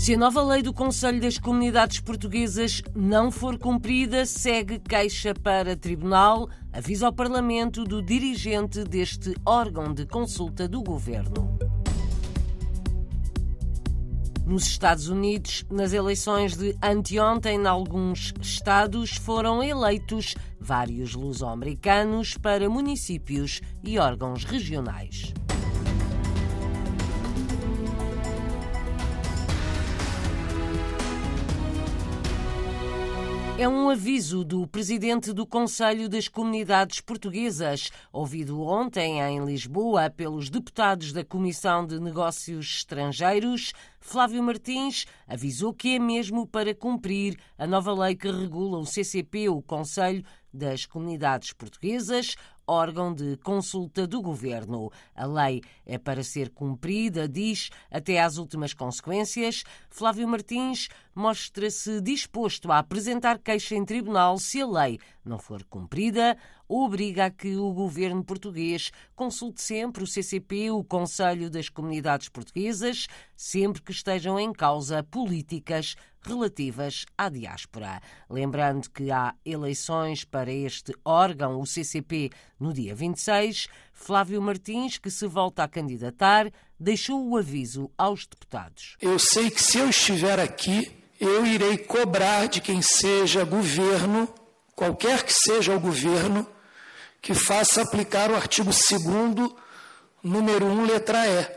Se a nova lei do Conselho das Comunidades Portuguesas não for cumprida, segue queixa para tribunal, avisa ao Parlamento do dirigente deste órgão de consulta do governo. Nos Estados Unidos, nas eleições de anteontem, em alguns estados foram eleitos vários luso-americanos para municípios e órgãos regionais. É um aviso do presidente do Conselho das Comunidades Portuguesas, ouvido ontem em Lisboa pelos deputados da Comissão de Negócios Estrangeiros. Flávio Martins avisou que é mesmo para cumprir a nova lei que regula o CCP, o Conselho das Comunidades Portuguesas, órgão de consulta do governo. A lei é para ser cumprida, diz, até às últimas consequências. Flávio Martins mostra-se disposto a apresentar queixa em tribunal se a lei não for cumprida, obriga a que o governo português consulte sempre o CCP, o Conselho das Comunidades Portuguesas, sempre que estejam em causa políticas relativas à diáspora. Lembrando que há eleições para este órgão, o CCP, no dia 26, Flávio Martins, que se volta a candidatar, deixou o aviso aos deputados. Eu sei que se eu estiver aqui, eu irei cobrar de quem seja governo, qualquer que seja o governo, que faça aplicar o artigo 2 número 1, letra E,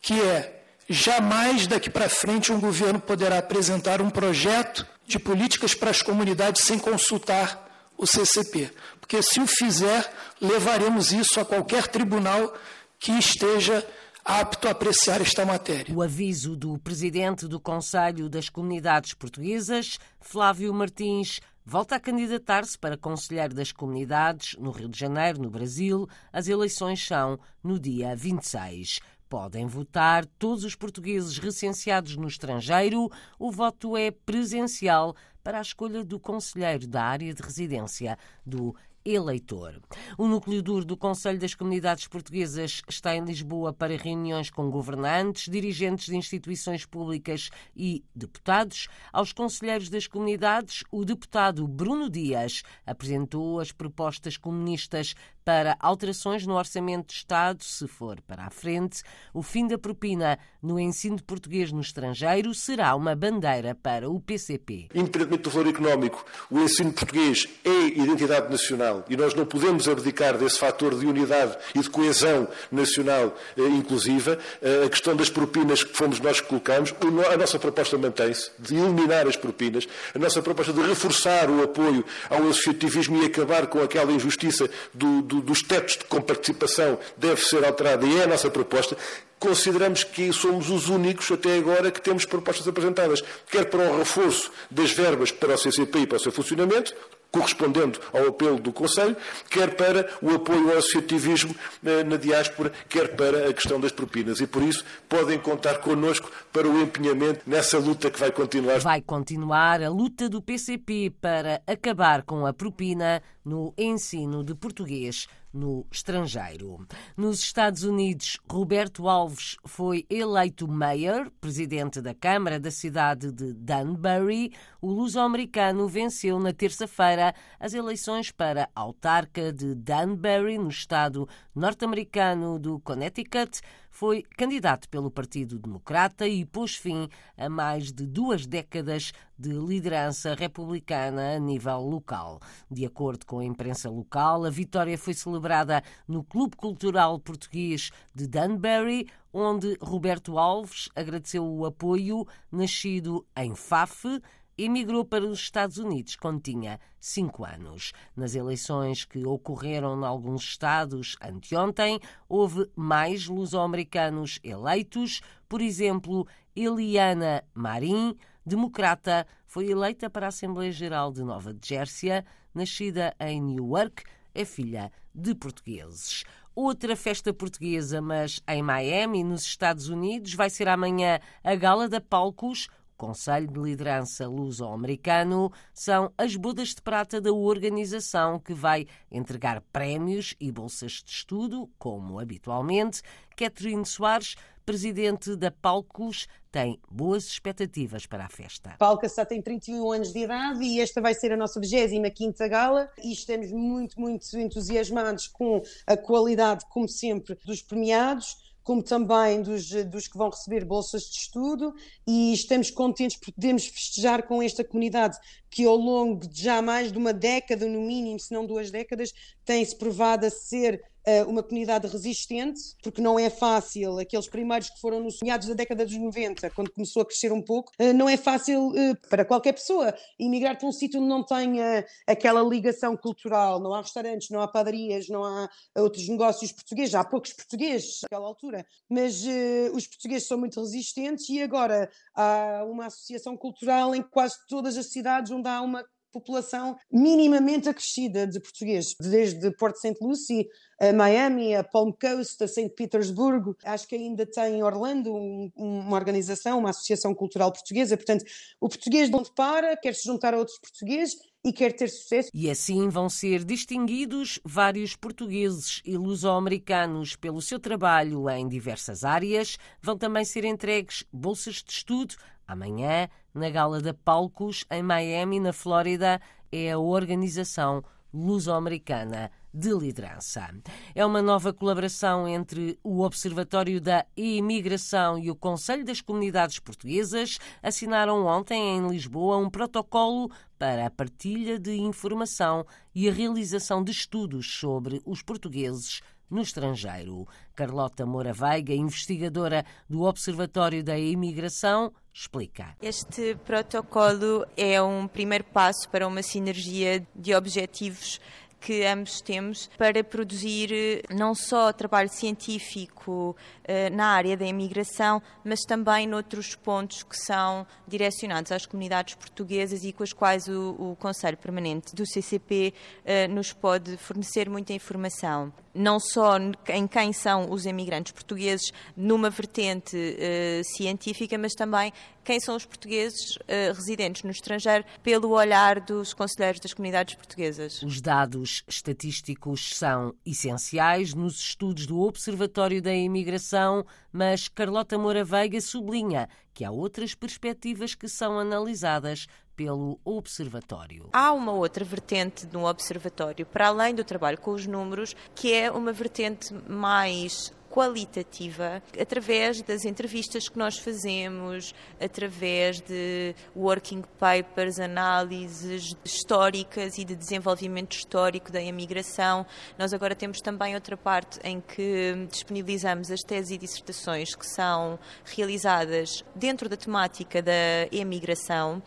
que é Jamais daqui para frente um governo poderá apresentar um projeto de políticas para as comunidades sem consultar o CCP. Porque se o fizer, levaremos isso a qualquer tribunal que esteja apto a apreciar esta matéria. O aviso do presidente do Conselho das Comunidades Portuguesas, Flávio Martins, volta a candidatar-se para Conselheiro das Comunidades no Rio de Janeiro, no Brasil. As eleições são no dia 26. Podem votar todos os portugueses recenseados no estrangeiro. O voto é presencial para a escolha do conselheiro da área de residência do eleitor. O núcleo duro do Conselho das Comunidades Portuguesas está em Lisboa para reuniões com governantes, dirigentes de instituições públicas e deputados. Aos conselheiros das comunidades, o deputado Bruno Dias apresentou as propostas comunistas para alterações no orçamento de Estado, se for para a frente. O fim da propina no ensino de português no estrangeiro será uma bandeira para o PCP. Independentemente do valor económico, o ensino português é identidade nacional e nós não podemos abdicar desse fator de unidade e de coesão nacional eh, inclusiva. Eh, a questão das propinas que fomos nós que colocamos, a nossa proposta mantém-se de eliminar as propinas, a nossa proposta de reforçar o apoio ao associativismo e acabar com aquela injustiça do, do, dos tetos de comparticipação deve ser alterada e é a nossa proposta consideramos que somos os únicos até agora que temos propostas apresentadas, quer para o reforço das verbas para o CCP e para o seu funcionamento, correspondendo ao apelo do Conselho, quer para o apoio ao associativismo eh, na diáspora, quer para a questão das propinas. E por isso podem contar connosco para o empenhamento nessa luta que vai continuar. Vai continuar a luta do PCP para acabar com a propina no ensino de português no estrangeiro. Nos Estados Unidos, Roberto Alves foi eleito mayor, presidente da Câmara da cidade de Danbury. O luso-americano venceu na terça-feira as eleições para autarca de Danbury, no estado norte-americano do Connecticut foi candidato pelo Partido Democrata e pôs fim a mais de duas décadas de liderança republicana a nível local. De acordo com a imprensa local, a vitória foi celebrada no Clube Cultural Português de Danbury, onde Roberto Alves agradeceu o apoio nascido em Faf, emigrou para os Estados Unidos quando tinha cinco anos. Nas eleições que ocorreram em alguns estados anteontem, houve mais luso-americanos eleitos. Por exemplo, Eliana Marim, democrata, foi eleita para a Assembleia Geral de Nova Jersey, nascida em Newark, é filha de portugueses. Outra festa portuguesa, mas em Miami, nos Estados Unidos, vai ser amanhã a Gala da Palcos Conselho de Liderança Luso-Americano são as bodas de prata da organização que vai entregar prémios e bolsas de estudo, como habitualmente. Catherine Soares, presidente da Palcos, tem boas expectativas para a festa. Palca só tem 31 anos de idade e esta vai ser a nossa 25 gala e estamos muito, muito entusiasmados com a qualidade, como sempre, dos premiados como também dos, dos que vão receber bolsas de estudo, e estamos contentes porque podemos festejar com esta comunidade que ao longo de já mais de uma década, no mínimo, se não duas décadas, tem-se provado a ser uma comunidade resistente, porque não é fácil, aqueles primeiros que foram nos meados da década dos 90, quando começou a crescer um pouco, uh, não é fácil uh, para qualquer pessoa emigrar para um sítio onde não tenha aquela ligação cultural, não há restaurantes, não há padarias, não há outros negócios portugueses, há poucos portugueses naquela altura, mas os portugueses são muito resistentes e agora há uma associação cultural em quase todas as cidades onde há uma população minimamente acrescida de portugueses, desde Porto St. Lucie a Miami, a Palm Coast, a St. Petersburgo. Acho que ainda tem em Orlando um, uma organização, uma associação cultural portuguesa. Portanto, o português de onde para quer se juntar a outros portugueses e quer ter sucesso. E assim vão ser distinguidos vários portugueses e luso-americanos pelo seu trabalho em diversas áreas. Vão também ser entregues bolsas de estudo. Amanhã, na Gala da Palcos, em Miami, na Flórida, é a organização luso-americana de liderança. É uma nova colaboração entre o Observatório da Imigração e o Conselho das Comunidades Portuguesas. Assinaram ontem em Lisboa um protocolo para a partilha de informação e a realização de estudos sobre os portugueses no estrangeiro. Carlota Moura Veiga, investigadora do Observatório da Imigração, explica. Este protocolo é um primeiro passo para uma sinergia de objetivos que ambos temos para produzir eh, não só trabalho científico eh, na área da imigração, mas também noutros pontos que são direcionados às comunidades portuguesas e com as quais o, o Conselho Permanente do CCP eh, nos pode fornecer muita informação. Não só em quem são os imigrantes portugueses numa vertente científica, mas também quem são os portugueses residentes no estrangeiro pelo olhar dos conselheiros das comunidades portuguesas. Os dados estatísticos são essenciais nos estudos do Observatório da Imigração mas Carlota Moura Veiga sublinha que há outras perspectivas que são analisadas pelo Observatório. Há uma outra vertente no Observatório, para além do trabalho com os números, que é uma vertente mais qualitativa através das entrevistas que nós fazemos, através de working papers, análises históricas e de desenvolvimento histórico da imigração. Nós agora temos também outra parte em que disponibilizamos as teses e dissertações que são realizadas dentro da temática da imigração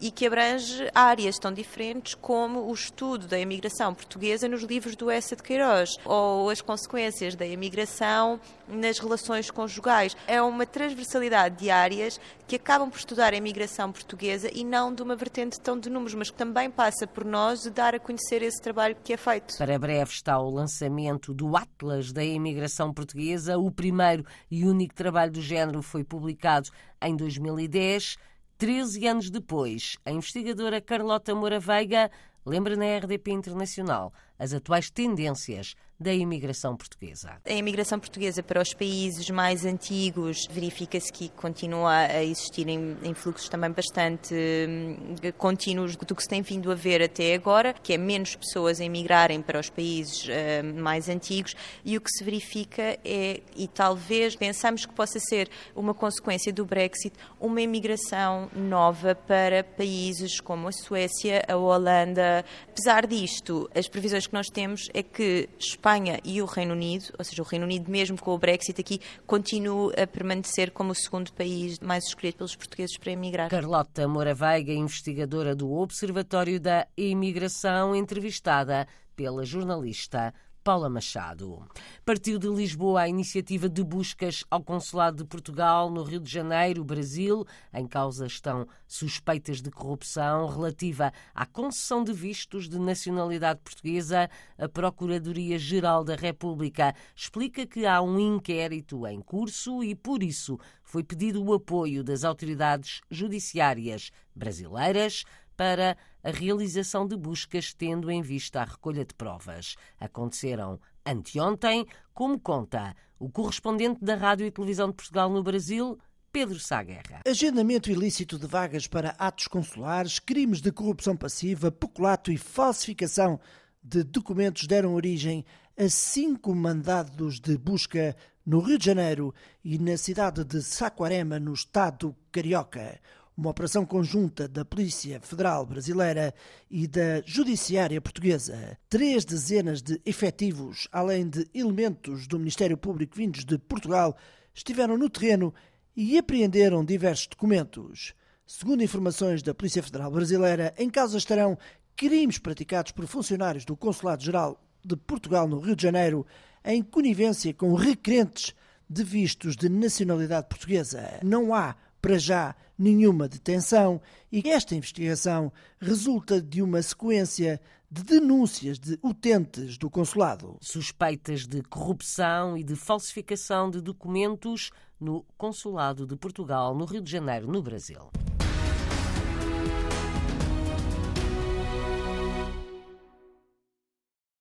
e que abrange áreas tão diferentes como o estudo da imigração portuguesa nos livros do Essa de Queiroz ou as consequências da imigração nas relações conjugais. É uma transversalidade de áreas que acabam por estudar a imigração portuguesa e não de uma vertente tão de números, mas que também passa por nós de dar a conhecer esse trabalho que é feito. Para breve está o lançamento do Atlas da Imigração Portuguesa. O primeiro e único trabalho do género foi publicado em 2010. Treze anos depois, a investigadora Carlota Moura Veiga lembra na RDP Internacional as atuais tendências da imigração portuguesa. A imigração portuguesa para os países mais antigos verifica-se que continua a existir em, em, fluxos também bastante hum, contínuos do que se tem vindo a ver até agora, que é menos pessoas a emigrarem para os países hum, mais antigos e o que se verifica é, e talvez pensamos que possa ser uma consequência do Brexit, uma imigração nova para países como a Suécia, a Holanda. Apesar disto, as previsões que nós temos é que Espanha e o Reino Unido, ou seja, o Reino Unido, mesmo com o Brexit aqui, continua a permanecer como o segundo país mais escolhido pelos portugueses para emigrar. Carlota Moura Veiga, investigadora do Observatório da Imigração, entrevistada pela jornalista Paula Machado. Partiu de Lisboa a iniciativa de buscas ao Consulado de Portugal no Rio de Janeiro, Brasil. Em causa estão suspeitas de corrupção relativa à concessão de vistos de nacionalidade portuguesa. A Procuradoria-Geral da República explica que há um inquérito em curso e, por isso, foi pedido o apoio das autoridades judiciárias brasileiras para a realização de buscas tendo em vista a recolha de provas. Aconteceram anteontem, como conta o correspondente da Rádio e Televisão de Portugal no Brasil, Pedro Saguerra. Agendamento ilícito de vagas para atos consulares, crimes de corrupção passiva, peculato e falsificação de documentos deram origem a cinco mandados de busca no Rio de Janeiro e na cidade de Saquarema, no estado carioca uma operação conjunta da Polícia Federal Brasileira e da Judiciária Portuguesa. Três dezenas de efetivos, além de elementos do Ministério Público vindos de Portugal, estiveram no terreno e apreenderam diversos documentos. Segundo informações da Polícia Federal Brasileira, em causa estarão crimes praticados por funcionários do Consulado-Geral de Portugal no Rio de Janeiro em conivência com requerentes de vistos de nacionalidade portuguesa. Não há para já nenhuma detenção e esta investigação resulta de uma sequência de denúncias de utentes do consulado. Suspeitas de corrupção e de falsificação de documentos no Consulado de Portugal, no Rio de Janeiro, no Brasil.